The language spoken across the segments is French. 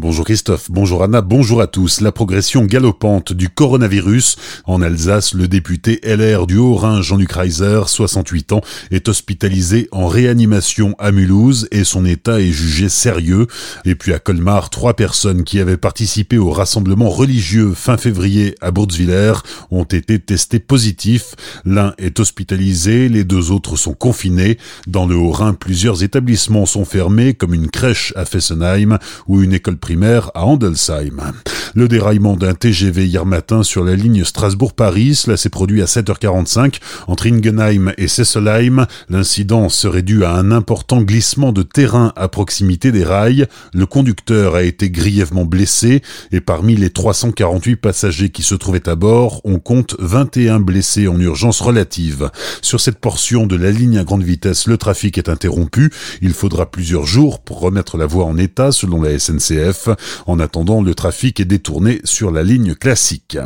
Bonjour Christophe, bonjour Anna, bonjour à tous. La progression galopante du coronavirus. En Alsace, le député LR du Haut-Rhin, Jean-Luc Reiser, 68 ans, est hospitalisé en réanimation à Mulhouse et son état est jugé sérieux. Et puis à Colmar, trois personnes qui avaient participé au rassemblement religieux fin février à Bourzwiller ont été testées positifs. L'un est hospitalisé, les deux autres sont confinés. Dans le Haut-Rhin, plusieurs établissements sont fermés, comme une crèche à Fessenheim ou une école primaire à Andelsheim. Le déraillement d'un TGV hier matin sur la ligne Strasbourg-Paris, cela s'est produit à 7h45 entre Ingenheim et Sesselheim. L'incident serait dû à un important glissement de terrain à proximité des rails. Le conducteur a été grièvement blessé et parmi les 348 passagers qui se trouvaient à bord, on compte 21 blessés en urgence relative. Sur cette portion de la ligne à grande vitesse, le trafic est interrompu. Il faudra plusieurs jours pour remettre la voie en état selon la SNCF. En attendant, le trafic est détourné sur la ligne classique.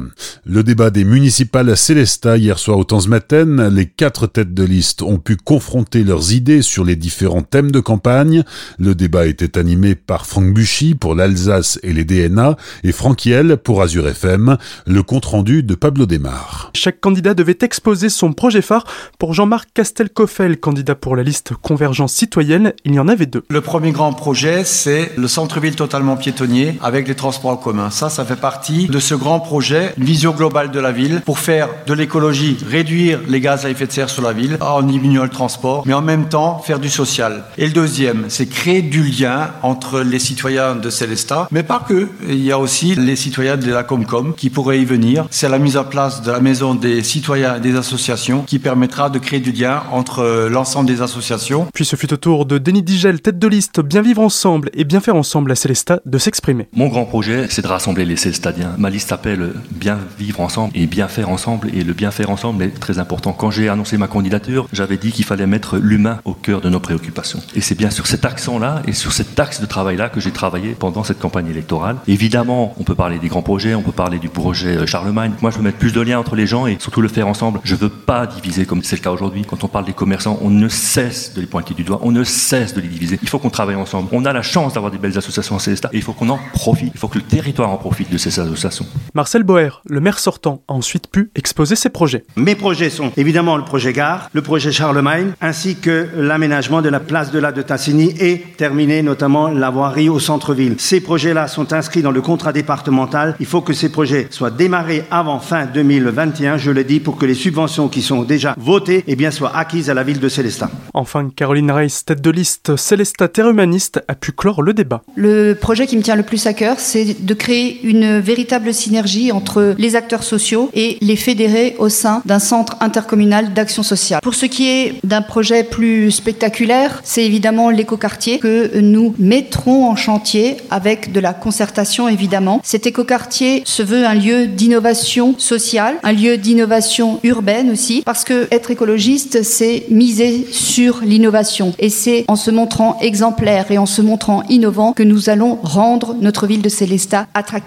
Le débat des municipales à Célestat hier soir au Tanzmatten, les quatre têtes de liste ont pu confronter leurs idées sur les différents thèmes de campagne. Le débat était animé par Franck Buchy pour l'Alsace et les DNA et Franck Hiel pour Azure FM. Le compte rendu de Pablo Desmar. Chaque candidat devait exposer son projet phare. Pour Jean-Marc Castelcoffel, candidat pour la liste Convergence citoyenne, il y en avait deux. Le premier grand projet, c'est le centre-ville totalement piétonnier avec les transports en commun. Ça, ça fait partie de ce grand projet, une vision globale de la ville pour faire de l'écologie, réduire les gaz à effet de serre sur la ville en diminuant le transport, mais en même temps faire du social. Et le deuxième, c'est créer du lien entre les citoyens de Célestat, mais pas que. Il y a aussi les citoyens de la Comcom qui pourraient y venir. C'est la mise en place de la maison des citoyens et des associations qui permettra de créer du lien entre l'ensemble des associations. Puis ce fut au tour de Denis Digel, tête de liste Bien vivre ensemble et bien faire ensemble à Célestat de s'exprimer. Mon grand projet, c'est de rassembler les Célestadiens. Ma liste s'appelle Bien vivre ensemble et bien faire ensemble. Et le bien faire ensemble est très important. Quand j'ai annoncé ma candidature, j'avais dit qu'il fallait mettre l'humain au cœur de nos préoccupations. Et c'est bien sur cet accent-là et sur cet axe de travail-là que j'ai travaillé pendant cette campagne électorale. Évidemment, on peut parler des grands projets, on peut parler du projet euh, Charlemagne. Moi, je veux mettre plus de liens entre les gens et surtout le faire ensemble. Je veux pas diviser comme c'est le cas aujourd'hui. Quand on parle des commerçants, on ne cesse de les pointer du doigt, on ne cesse de les diviser. Il faut qu'on travaille ensemble. On a la chance d'avoir des belles associations en Célestat il faut qu'on en profite. Il faut que le territoire en profite de ces associations. Marcel Boer, le maire sortant, a ensuite pu exposer ses projets. Mes projets sont évidemment le projet Gare, le projet Charlemagne, ainsi que l'aménagement de la place de la de Tassigny et terminer notamment la voirie au centre-ville. Ces projets-là sont inscrits dans le contrat départemental. Il faut que ces projets soient démarrés avant fin 2021, je le dis, pour que les subventions qui sont déjà votées eh bien, soient acquises à la ville de Célestat. Enfin, Caroline Reiss, tête de liste Célestat Terre Humaniste, a pu clore le débat. Le projet qui me tient le plus à cœur, c'est de créer une véritable synergie entre les acteurs sociaux et les fédérés au sein d'un centre intercommunal d'action sociale. Pour ce qui est d'un projet plus spectaculaire, c'est évidemment l'écoquartier que nous mettrons en chantier avec de la concertation évidemment. Cet écoquartier se veut un lieu d'innovation sociale, un lieu d'innovation urbaine aussi, parce que être écologiste, c'est miser sur l'innovation. Et c'est en se montrant exemplaire et en se montrant innovant que nous allons rendre notre ville de Célestat attractive.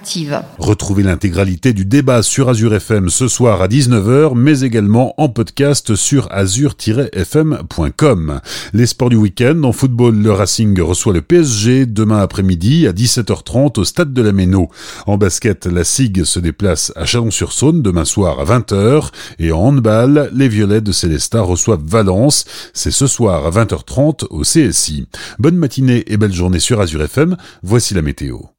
Retrouvez l'intégralité du débat sur Azure FM ce soir à 19h, mais également en podcast sur azure-fm.com. Les sports du week-end, en football, le Racing reçoit le PSG demain après-midi à 17h30 au stade de la Méno. En basket, la SIG se déplace à Chalon-sur-Saône demain soir à 20h et en handball, les Violets de Célestat reçoivent Valence. C'est ce soir à 20h30 au CSI. Bonne matinée et belle journée sur Azure FM. Voici la météo.